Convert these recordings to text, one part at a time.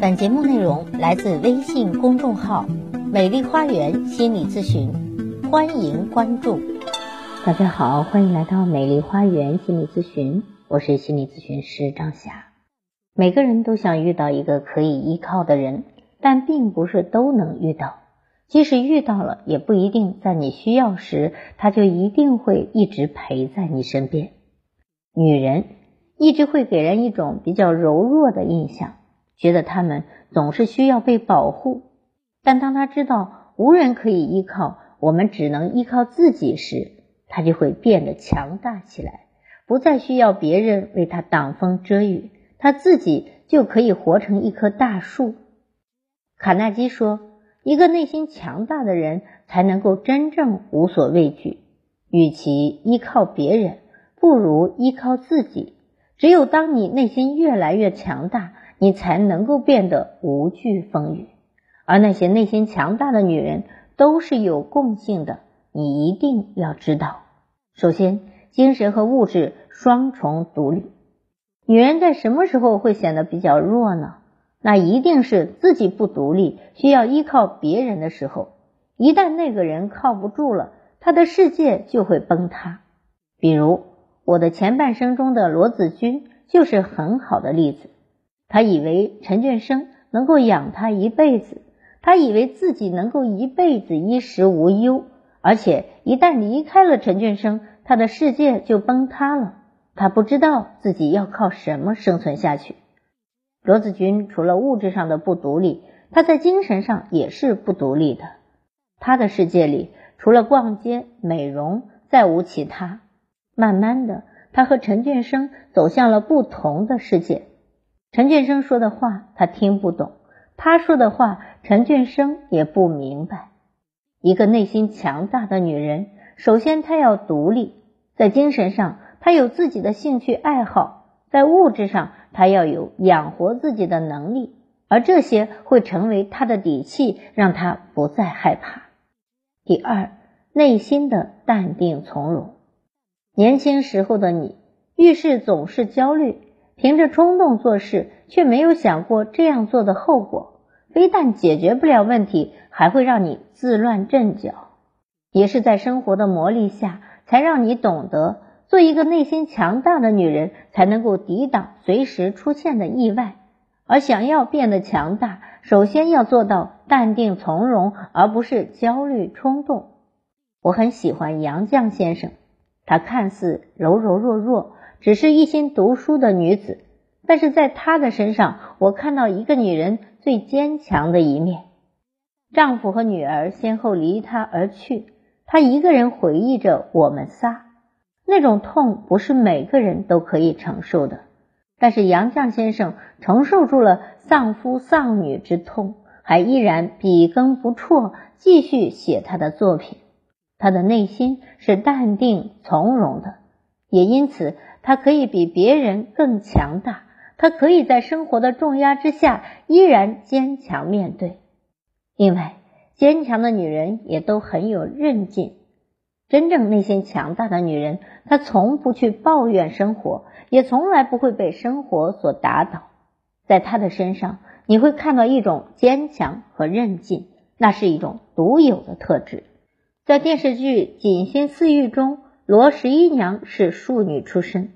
本节目内容来自微信公众号“美丽花园心理咨询”，欢迎关注。大家好，欢迎来到美丽花园心理咨询，我是心理咨询师张霞。每个人都想遇到一个可以依靠的人，但并不是都能遇到。即使遇到了，也不一定在你需要时，他就一定会一直陪在你身边。女人一直会给人一种比较柔弱的印象。觉得他们总是需要被保护，但当他知道无人可以依靠，我们只能依靠自己时，他就会变得强大起来，不再需要别人为他挡风遮雨，他自己就可以活成一棵大树。卡耐基说：“一个内心强大的人才能够真正无所畏惧。与其依靠别人，不如依靠自己。只有当你内心越来越强大。”你才能够变得无惧风雨，而那些内心强大的女人都是有共性的，你一定要知道。首先，精神和物质双重独立。女人在什么时候会显得比较弱呢？那一定是自己不独立，需要依靠别人的时候。一旦那个人靠不住了，她的世界就会崩塌。比如我的前半生中的罗子君就是很好的例子。他以为陈俊生能够养他一辈子，他以为自己能够一辈子衣食无忧，而且一旦离开了陈俊生，他的世界就崩塌了。他不知道自己要靠什么生存下去。罗子君除了物质上的不独立，他在精神上也是不独立的。他的世界里除了逛街、美容，再无其他。慢慢的，他和陈俊生走向了不同的世界。陈俊生说的话他听不懂，他说的话陈俊生也不明白。一个内心强大的女人，首先她要独立，在精神上她有自己的兴趣爱好，在物质上她要有养活自己的能力，而这些会成为她的底气，让她不再害怕。第二，内心的淡定从容。年轻时候的你遇事总是焦虑。凭着冲动做事，却没有想过这样做的后果，非但解决不了问题，还会让你自乱阵脚。也是在生活的磨砺下，才让你懂得，做一个内心强大的女人，才能够抵挡随时出现的意外。而想要变得强大，首先要做到淡定从容，而不是焦虑冲动。我很喜欢杨绛先生，他看似柔柔弱弱。只是一心读书的女子，但是在她的身上，我看到一个女人最坚强的一面。丈夫和女儿先后离她而去，她一个人回忆着我们仨。那种痛不是每个人都可以承受的，但是杨绛先生承受住了丧夫丧女之痛，还依然笔耕不辍，继续写他的作品。他的内心是淡定从容的，也因此。她可以比别人更强大，她可以在生活的重压之下依然坚强面对。另外，坚强的女人也都很有韧劲。真正内心强大的女人，她从不去抱怨生活，也从来不会被生活所打倒。在她的身上，你会看到一种坚强和韧劲，那是一种独有的特质。在电视剧《锦心似玉》中。罗十一娘是庶女出身，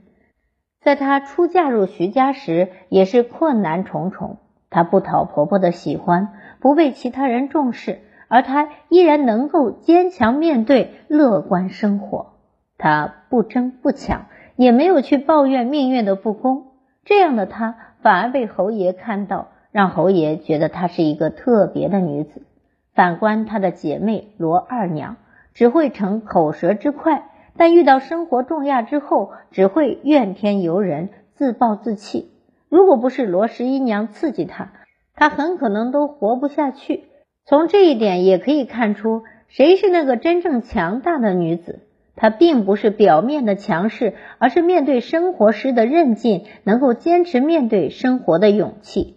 在她初嫁入徐家时，也是困难重重。她不讨婆婆的喜欢，不被其他人重视，而她依然能够坚强面对，乐观生活。她不争不抢，也没有去抱怨命运的不公。这样的她，反而被侯爷看到，让侯爷觉得她是一个特别的女子。反观她的姐妹罗二娘，只会逞口舌之快。但遇到生活重压之后，只会怨天尤人、自暴自弃。如果不是罗十一娘刺激她，她很可能都活不下去。从这一点也可以看出，谁是那个真正强大的女子？她并不是表面的强势，而是面对生活时的韧劲，能够坚持面对生活的勇气。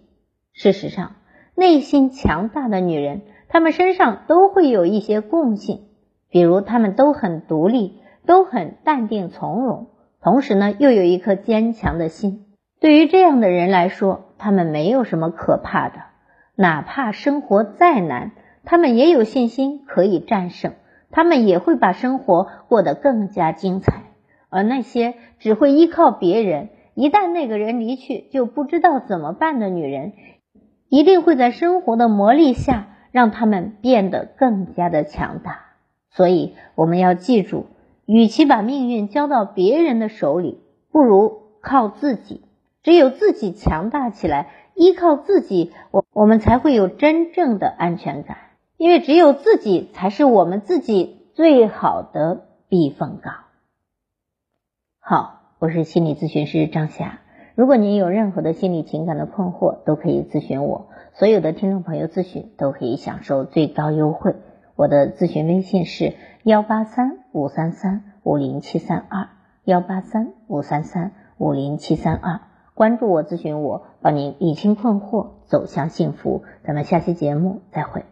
事实上，内心强大的女人，她们身上都会有一些共性，比如她们都很独立。都很淡定从容，同时呢，又有一颗坚强的心。对于这样的人来说，他们没有什么可怕的，哪怕生活再难，他们也有信心可以战胜，他们也会把生活过得更加精彩。而那些只会依靠别人，一旦那个人离去就不知道怎么办的女人，一定会在生活的磨砺下让他们变得更加的强大。所以我们要记住，与其把命运交到别人的手里，不如靠自己。只有自己强大起来，依靠自己，我我们才会有真正的安全感。因为只有自己才是我们自己最好的避风港。好，我是心理咨询师张霞。如果您有任何的心理情感的困惑，都可以咨询我。所有的听众朋友咨询都可以享受最高优惠。我的咨询微信是幺八三五三三五零七三二幺八三五三三五零七三二。关注我，咨询我，帮您理清困惑，走向幸福。咱们下期节目再会。